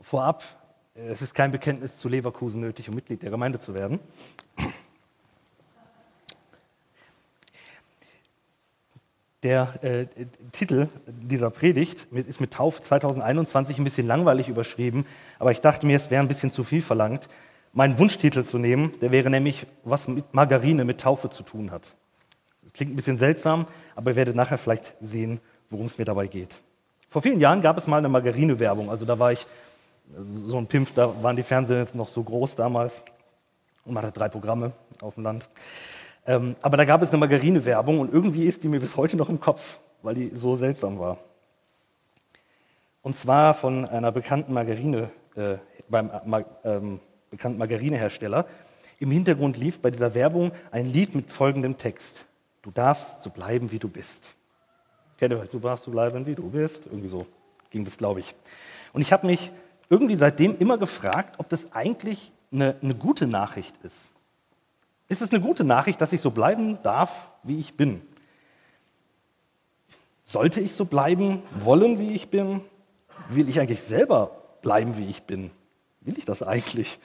Vorab, es ist kein Bekenntnis zu Leverkusen nötig, um Mitglied der Gemeinde zu werden. Der äh, Titel dieser Predigt ist mit Tauf 2021 ein bisschen langweilig überschrieben, aber ich dachte mir, es wäre ein bisschen zu viel verlangt, meinen Wunschtitel zu nehmen. Der wäre nämlich, was mit Margarine mit Taufe zu tun hat. Klingt ein bisschen seltsam, aber ihr werdet nachher vielleicht sehen, worum es mir dabei geht. Vor vielen Jahren gab es mal eine Margarine-Werbung. Also da war ich so ein Pimpf, da waren die Fernseher noch so groß damals und man hatte drei Programme auf dem Land. Ähm, aber da gab es eine Margarine-Werbung und irgendwie ist die mir bis heute noch im Kopf, weil die so seltsam war. Und zwar von einer bekannten Margarine, äh, beim äh, ähm, bekannten Margarinehersteller. Im Hintergrund lief bei dieser Werbung ein Lied mit folgendem Text. Du darfst so bleiben, wie du bist. Kennt ihr? Du darfst so bleiben, wie du bist. Irgendwie so ging das, glaube ich. Und ich habe mich irgendwie seitdem immer gefragt, ob das eigentlich eine, eine gute Nachricht ist. Ist es eine gute Nachricht, dass ich so bleiben darf, wie ich bin? Sollte ich so bleiben wollen, wie ich bin? Will ich eigentlich selber bleiben, wie ich bin? Will ich das eigentlich?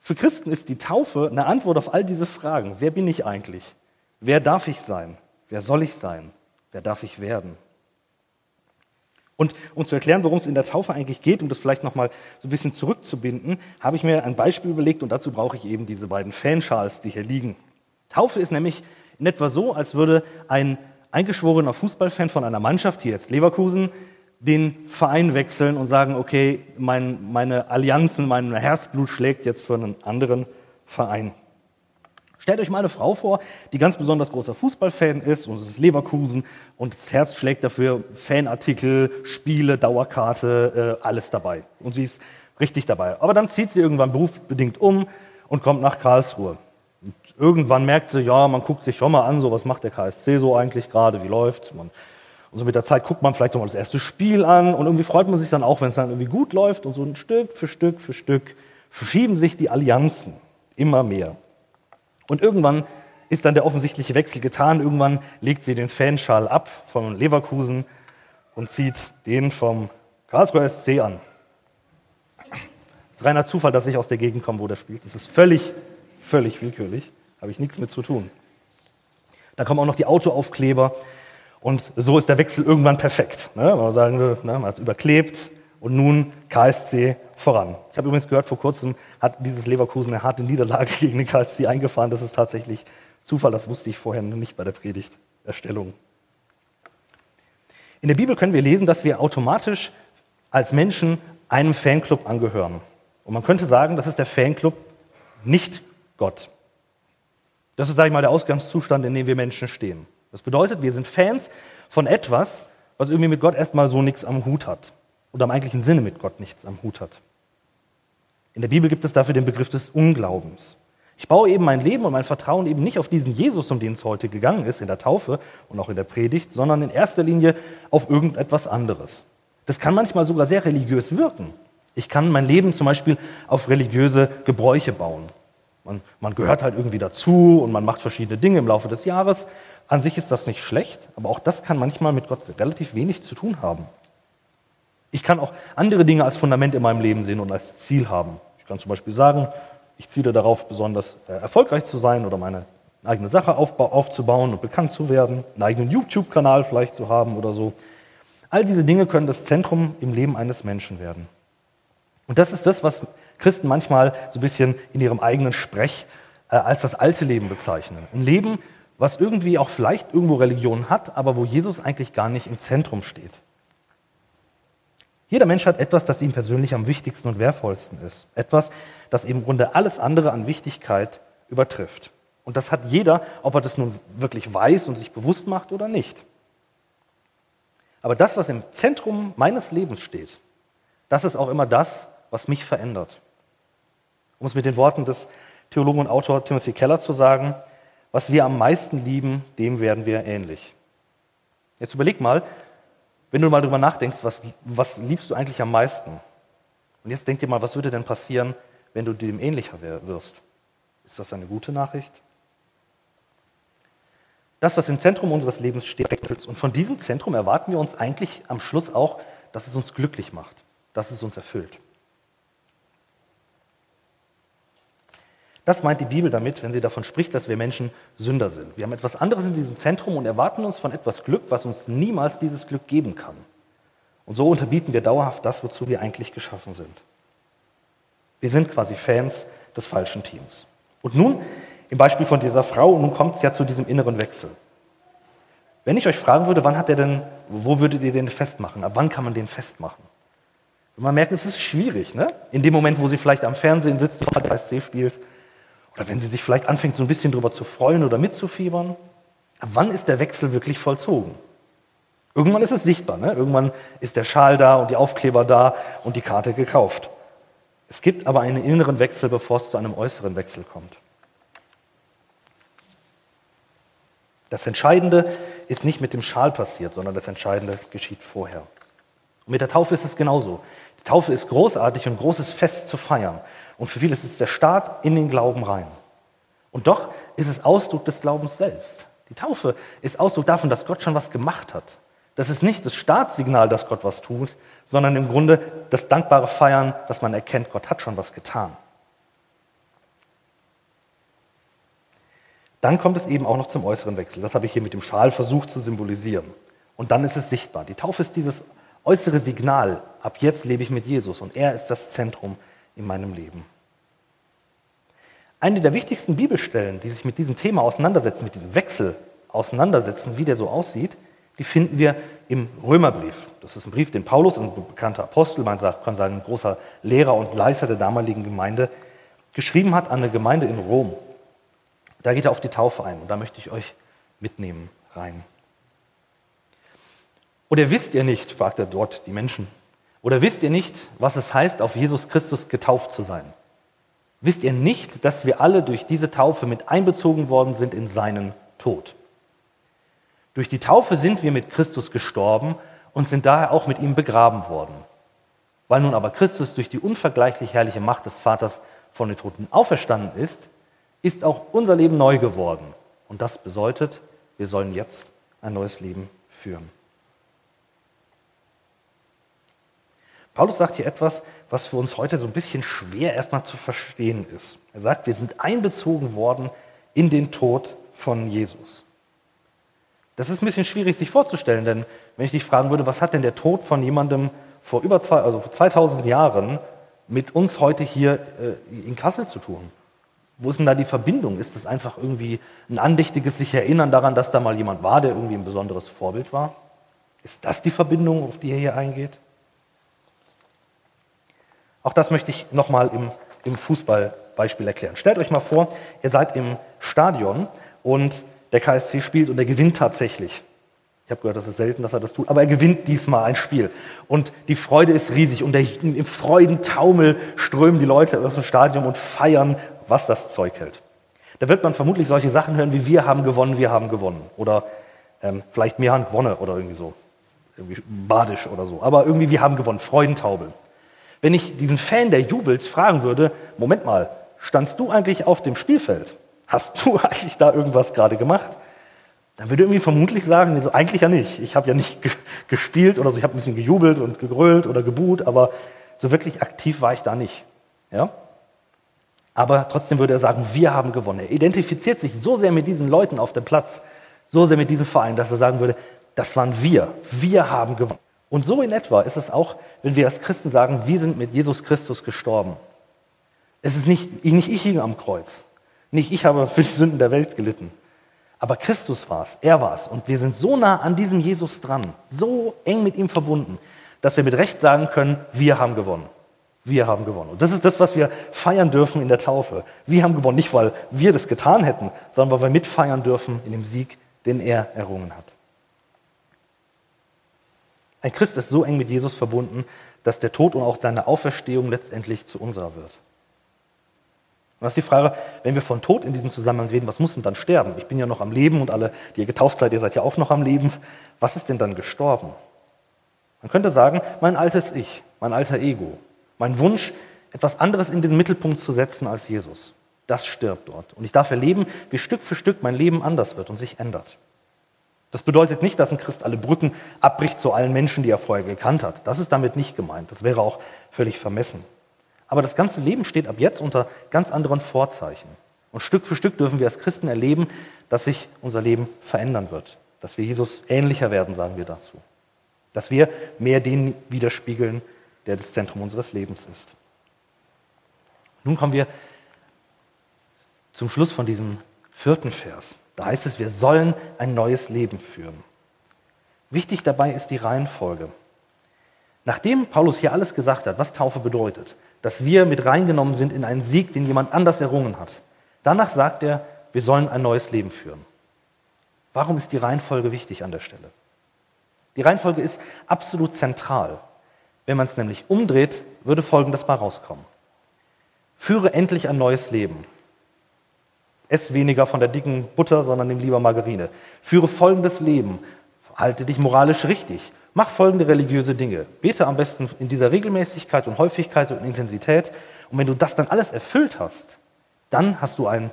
Für Christen ist die Taufe eine Antwort auf all diese Fragen. Wer bin ich eigentlich? Wer darf ich sein? Wer soll ich sein? Wer darf ich werden? Und um zu erklären, worum es in der Taufe eigentlich geht, um das vielleicht nochmal so ein bisschen zurückzubinden, habe ich mir ein Beispiel überlegt und dazu brauche ich eben diese beiden Fanschals, die hier liegen. Taufe ist nämlich in etwa so, als würde ein eingeschworener Fußballfan von einer Mannschaft, hier jetzt Leverkusen, den Verein wechseln und sagen, okay, mein, meine Allianzen, mein Herzblut schlägt jetzt für einen anderen Verein. Stellt euch mal eine Frau vor, die ganz besonders großer Fußballfan ist und es ist Leverkusen und das Herz schlägt dafür Fanartikel, Spiele, Dauerkarte, äh, alles dabei. Und sie ist richtig dabei. Aber dann zieht sie irgendwann berufsbedingt um und kommt nach Karlsruhe. Und irgendwann merkt sie, ja, man guckt sich schon mal an, so was macht der KSC so eigentlich gerade, wie läuft's? Man, und so mit der Zeit guckt man vielleicht noch mal das erste Spiel an und irgendwie freut man sich dann auch, wenn es dann irgendwie gut läuft und so ein Stück für Stück für Stück verschieben sich die Allianzen immer mehr. Und irgendwann ist dann der offensichtliche Wechsel getan. Irgendwann legt sie den Fanschal ab von Leverkusen und zieht den vom Karlsruher SC an. Es ist reiner Zufall, dass ich aus der Gegend komme, wo der spielt. Das ist völlig, völlig willkürlich. Habe ich nichts mit zu tun. Da kommen auch noch die Autoaufkleber. Und so ist der Wechsel irgendwann perfekt. Ne? Man sagen, ne, man hat überklebt, und nun KSC voran. Ich habe übrigens gehört, vor kurzem hat dieses Leverkusen eine harte Niederlage gegen den KSC eingefahren. Das ist tatsächlich Zufall, das wusste ich vorher nicht bei der Predigterstellung. In der Bibel können wir lesen, dass wir automatisch als Menschen einem Fanclub angehören. Und man könnte sagen, das ist der Fanclub nicht Gott. Das ist, sage ich mal, der Ausgangszustand, in dem wir Menschen stehen. Das bedeutet, wir sind Fans von etwas, was irgendwie mit Gott erstmal so nichts am Hut hat oder im eigentlichen Sinne mit Gott nichts am Hut hat. In der Bibel gibt es dafür den Begriff des Unglaubens. Ich baue eben mein Leben und mein Vertrauen eben nicht auf diesen Jesus, um den es heute gegangen ist, in der Taufe und auch in der Predigt, sondern in erster Linie auf irgendetwas anderes. Das kann manchmal sogar sehr religiös wirken. Ich kann mein Leben zum Beispiel auf religiöse Gebräuche bauen. Man, man gehört halt irgendwie dazu und man macht verschiedene Dinge im Laufe des Jahres. An sich ist das nicht schlecht, aber auch das kann manchmal mit Gott relativ wenig zu tun haben. Ich kann auch andere Dinge als Fundament in meinem Leben sehen und als Ziel haben. Ich kann zum Beispiel sagen, ich ziele darauf, besonders äh, erfolgreich zu sein oder meine eigene Sache aufzubauen und bekannt zu werden, einen eigenen YouTube-Kanal vielleicht zu haben oder so. All diese Dinge können das Zentrum im Leben eines Menschen werden. Und das ist das, was Christen manchmal so ein bisschen in ihrem eigenen Sprech äh, als das alte Leben bezeichnen. Ein Leben, was irgendwie auch vielleicht irgendwo Religion hat, aber wo Jesus eigentlich gar nicht im Zentrum steht. Jeder Mensch hat etwas, das ihm persönlich am wichtigsten und wertvollsten ist. Etwas, das im Grunde alles andere an Wichtigkeit übertrifft. Und das hat jeder, ob er das nun wirklich weiß und sich bewusst macht oder nicht. Aber das, was im Zentrum meines Lebens steht, das ist auch immer das, was mich verändert. Um es mit den Worten des Theologen und Autor Timothy Keller zu sagen, was wir am meisten lieben, dem werden wir ähnlich. Jetzt überleg mal, wenn du mal drüber nachdenkst, was, was liebst du eigentlich am meisten? Und jetzt denk dir mal, was würde denn passieren, wenn du dem ähnlicher wirst? Ist das eine gute Nachricht? Das, was im Zentrum unseres Lebens steht, und von diesem Zentrum erwarten wir uns eigentlich am Schluss auch, dass es uns glücklich macht, dass es uns erfüllt. Das meint die Bibel damit, wenn sie davon spricht, dass wir Menschen Sünder sind. Wir haben etwas anderes in diesem Zentrum und erwarten uns von etwas Glück, was uns niemals dieses Glück geben kann. Und so unterbieten wir dauerhaft das, wozu wir eigentlich geschaffen sind. Wir sind quasi Fans des falschen Teams. Und nun, im Beispiel von dieser Frau, nun kommt es ja zu diesem inneren Wechsel. Wenn ich euch fragen würde, wann hat er denn, wo würdet ihr den festmachen? Ab wann kann man den festmachen? Und man merkt, es ist schwierig, ne? In dem Moment, wo sie vielleicht am Fernsehen sitzt und HSC spielt, oder wenn sie sich vielleicht anfängt, so ein bisschen darüber zu freuen oder mitzufiebern. Ab wann ist der Wechsel wirklich vollzogen? Irgendwann ist es sichtbar, ne? Irgendwann ist der Schal da und die Aufkleber da und die Karte gekauft. Es gibt aber einen inneren Wechsel, bevor es zu einem äußeren Wechsel kommt. Das Entscheidende ist nicht mit dem Schal passiert, sondern das Entscheidende geschieht vorher. Und mit der Taufe ist es genauso. Die Taufe ist großartig und großes Fest zu feiern. Und für viele ist es der Start in den Glauben rein. Und doch ist es Ausdruck des Glaubens selbst. Die Taufe ist Ausdruck davon, dass Gott schon was gemacht hat. Das ist nicht das Startsignal, dass Gott was tut, sondern im Grunde das dankbare Feiern, dass man erkennt, Gott hat schon was getan. Dann kommt es eben auch noch zum äußeren Wechsel. Das habe ich hier mit dem Schal versucht zu symbolisieren. Und dann ist es sichtbar. Die Taufe ist dieses äußere Signal. Ab jetzt lebe ich mit Jesus und er ist das Zentrum in meinem Leben. Eine der wichtigsten Bibelstellen, die sich mit diesem Thema auseinandersetzen, mit diesem Wechsel auseinandersetzen, wie der so aussieht, die finden wir im Römerbrief. Das ist ein Brief, den Paulus, ein bekannter Apostel, man kann sagen, ein großer Lehrer und Leiter der damaligen Gemeinde, geschrieben hat an eine Gemeinde in Rom. Da geht er auf die Taufe ein und da möchte ich euch mitnehmen rein. Oder wisst ihr nicht, fragt er dort die Menschen, oder wisst ihr nicht, was es heißt, auf Jesus Christus getauft zu sein? Wisst ihr nicht, dass wir alle durch diese Taufe mit einbezogen worden sind in seinen Tod? Durch die Taufe sind wir mit Christus gestorben und sind daher auch mit ihm begraben worden. Weil nun aber Christus durch die unvergleichlich herrliche Macht des Vaters von den Toten auferstanden ist, ist auch unser Leben neu geworden. Und das bedeutet, wir sollen jetzt ein neues Leben führen. Paulus sagt hier etwas, was für uns heute so ein bisschen schwer erstmal zu verstehen ist. Er sagt, wir sind einbezogen worden in den Tod von Jesus. Das ist ein bisschen schwierig sich vorzustellen, denn wenn ich dich fragen würde, was hat denn der Tod von jemandem vor über zwei, also vor 2000 Jahren mit uns heute hier äh, in Kassel zu tun? Wo ist denn da die Verbindung? Ist das einfach irgendwie ein andächtiges sich erinnern daran, dass da mal jemand war, der irgendwie ein besonderes Vorbild war? Ist das die Verbindung, auf die er hier eingeht? Auch das möchte ich nochmal im, im Fußballbeispiel erklären. Stellt euch mal vor, ihr seid im Stadion und der KSC spielt und er gewinnt tatsächlich. Ich habe gehört, das ist selten, dass er das tut, aber er gewinnt diesmal ein Spiel. Und die Freude ist riesig und der, im Freudentaumel strömen die Leute aus dem Stadion und feiern, was das Zeug hält. Da wird man vermutlich solche Sachen hören wie wir haben gewonnen, wir haben gewonnen. Oder ähm, vielleicht mehr haben gewonnen oder irgendwie so. Irgendwie badisch oder so. Aber irgendwie wir haben gewonnen, Freudentaumel. Wenn ich diesen Fan, der jubelt, fragen würde, Moment mal, standst du eigentlich auf dem Spielfeld? Hast du eigentlich da irgendwas gerade gemacht? Dann würde irgendwie vermutlich sagen, so, eigentlich ja nicht. Ich habe ja nicht gespielt oder so, ich habe ein bisschen gejubelt und gegrölt oder gebuht, aber so wirklich aktiv war ich da nicht. Ja? Aber trotzdem würde er sagen, wir haben gewonnen. Er identifiziert sich so sehr mit diesen Leuten auf dem Platz, so sehr mit diesem Verein, dass er sagen würde, das waren wir, wir haben gewonnen. Und so in etwa ist es auch, wenn wir als Christen sagen, wir sind mit Jesus Christus gestorben. Es ist nicht, nicht ich hing am Kreuz, nicht ich habe für die Sünden der Welt gelitten. Aber Christus war es, er war es. Und wir sind so nah an diesem Jesus dran, so eng mit ihm verbunden, dass wir mit Recht sagen können, wir haben gewonnen. Wir haben gewonnen. Und das ist das, was wir feiern dürfen in der Taufe. Wir haben gewonnen, nicht weil wir das getan hätten, sondern weil wir mitfeiern dürfen in dem Sieg, den er errungen hat. Ein Christ ist so eng mit Jesus verbunden, dass der Tod und auch seine Auferstehung letztendlich zu unserer wird. Und das ist die Frage, wenn wir von Tod in diesem Zusammenhang reden, was muss denn dann sterben? Ich bin ja noch am Leben und alle, die ihr getauft seid, ihr seid ja auch noch am Leben. Was ist denn dann gestorben? Man könnte sagen, mein altes Ich, mein alter Ego, mein Wunsch, etwas anderes in den Mittelpunkt zu setzen als Jesus. Das stirbt dort. Und ich darf erleben, wie Stück für Stück mein Leben anders wird und sich ändert. Das bedeutet nicht, dass ein Christ alle Brücken abbricht zu allen Menschen, die er vorher gekannt hat. Das ist damit nicht gemeint. Das wäre auch völlig vermessen. Aber das ganze Leben steht ab jetzt unter ganz anderen Vorzeichen. Und Stück für Stück dürfen wir als Christen erleben, dass sich unser Leben verändern wird. Dass wir Jesus ähnlicher werden, sagen wir dazu. Dass wir mehr den widerspiegeln, der das Zentrum unseres Lebens ist. Nun kommen wir zum Schluss von diesem vierten Vers. Da heißt es, wir sollen ein neues Leben führen. Wichtig dabei ist die Reihenfolge. Nachdem Paulus hier alles gesagt hat, was Taufe bedeutet, dass wir mit reingenommen sind in einen Sieg, den jemand anders errungen hat, danach sagt er, wir sollen ein neues Leben führen. Warum ist die Reihenfolge wichtig an der Stelle? Die Reihenfolge ist absolut zentral. Wenn man es nämlich umdreht, würde Folgendes mal rauskommen. Führe endlich ein neues Leben. Ess weniger von der dicken Butter, sondern nimm lieber Margarine. Führe folgendes Leben. Halte dich moralisch richtig. Mach folgende religiöse Dinge. Bete am besten in dieser Regelmäßigkeit und Häufigkeit und Intensität. Und wenn du das dann alles erfüllt hast, dann hast du ein,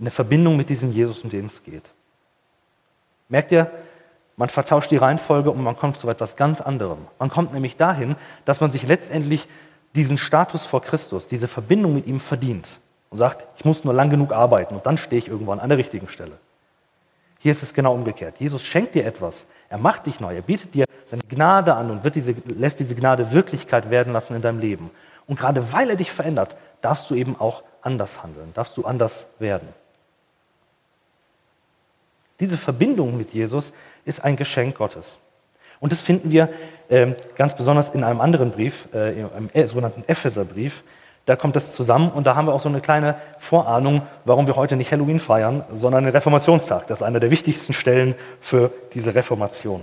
eine Verbindung mit diesem Jesus, um den es geht. Merkt ihr, man vertauscht die Reihenfolge und man kommt zu etwas ganz anderem. Man kommt nämlich dahin, dass man sich letztendlich diesen Status vor Christus, diese Verbindung mit ihm verdient und sagt, ich muss nur lang genug arbeiten und dann stehe ich irgendwann an der richtigen Stelle. Hier ist es genau umgekehrt. Jesus schenkt dir etwas, er macht dich neu, er bietet dir seine Gnade an und diese, lässt diese Gnade Wirklichkeit werden lassen in deinem Leben. Und gerade weil er dich verändert, darfst du eben auch anders handeln, darfst du anders werden. Diese Verbindung mit Jesus ist ein Geschenk Gottes. Und das finden wir äh, ganz besonders in einem anderen Brief, äh, im äh, sogenannten Epheserbrief. Da kommt das zusammen und da haben wir auch so eine kleine Vorahnung, warum wir heute nicht Halloween feiern, sondern den Reformationstag. Das ist eine der wichtigsten Stellen für diese Reformation.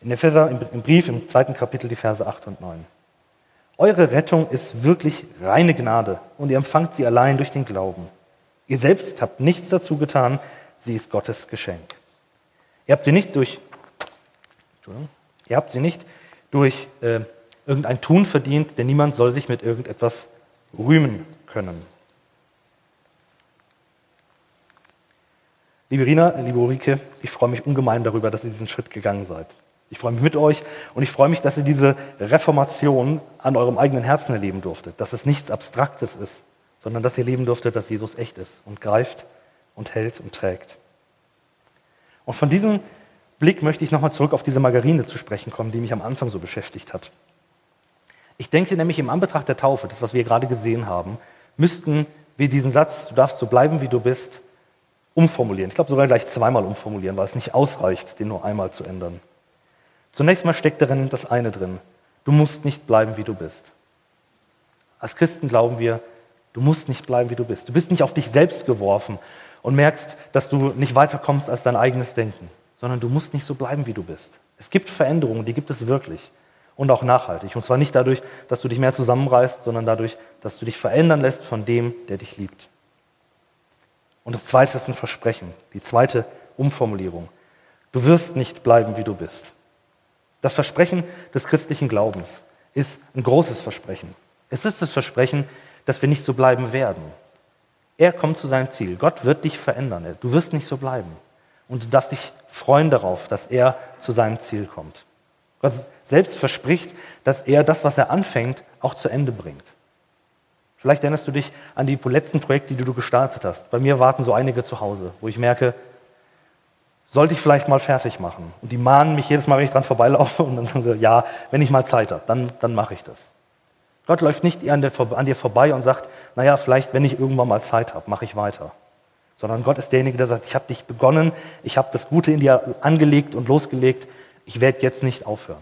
In Epheser, im Brief, im zweiten Kapitel, die Verse 8 und 9. Eure Rettung ist wirklich reine Gnade und ihr empfangt sie allein durch den Glauben. Ihr selbst habt nichts dazu getan, sie ist Gottes Geschenk. Ihr habt sie nicht durch, ihr habt sie nicht durch äh, irgendein Tun verdient, denn niemand soll sich mit irgendetwas rühmen können. Liebe Rina, liebe Ulrike, ich freue mich ungemein darüber, dass ihr diesen Schritt gegangen seid. Ich freue mich mit euch und ich freue mich, dass ihr diese Reformation an eurem eigenen Herzen erleben durftet, dass es nichts Abstraktes ist, sondern dass ihr leben durftet, dass Jesus echt ist und greift und hält und trägt. Und von diesem Blick möchte ich nochmal zurück auf diese Margarine zu sprechen kommen, die mich am Anfang so beschäftigt hat. Ich denke nämlich im Anbetracht der Taufe, das, was wir gerade gesehen haben, müssten wir diesen Satz, du darfst so bleiben, wie du bist, umformulieren. Ich glaube sogar gleich zweimal umformulieren, weil es nicht ausreicht, den nur einmal zu ändern. Zunächst mal steckt darin das eine drin. Du musst nicht bleiben, wie du bist. Als Christen glauben wir, du musst nicht bleiben, wie du bist. Du bist nicht auf dich selbst geworfen und merkst, dass du nicht weiterkommst als dein eigenes Denken, sondern du musst nicht so bleiben, wie du bist. Es gibt Veränderungen, die gibt es wirklich und auch nachhaltig. Und zwar nicht dadurch, dass du dich mehr zusammenreißt, sondern dadurch, dass du dich verändern lässt von dem, der dich liebt. Und das zweite ist ein Versprechen, die zweite Umformulierung. Du wirst nicht bleiben, wie du bist. Das Versprechen des christlichen Glaubens ist ein großes Versprechen. Es ist das Versprechen, dass wir nicht so bleiben werden. Er kommt zu seinem Ziel. Gott wird dich verändern. Du wirst nicht so bleiben. Und du darfst dich freuen darauf, dass er zu seinem Ziel kommt. Gott selbst verspricht, dass er das, was er anfängt, auch zu Ende bringt. Vielleicht erinnerst du dich an die letzten Projekte, die du gestartet hast. Bei mir warten so einige zu Hause, wo ich merke, sollte ich vielleicht mal fertig machen. Und die mahnen mich jedes Mal, wenn ich dran vorbeilaufe und dann sagen sie, ja, wenn ich mal Zeit habe, dann, dann mache ich das. Gott läuft nicht an, der, an dir vorbei und sagt, naja, vielleicht, wenn ich irgendwann mal Zeit habe, mache ich weiter. Sondern Gott ist derjenige, der sagt, ich habe dich begonnen, ich habe das Gute in dir angelegt und losgelegt, ich werde jetzt nicht aufhören.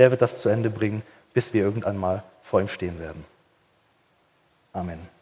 Der wird das zu Ende bringen, bis wir irgendwann mal vor ihm stehen werden. Amen.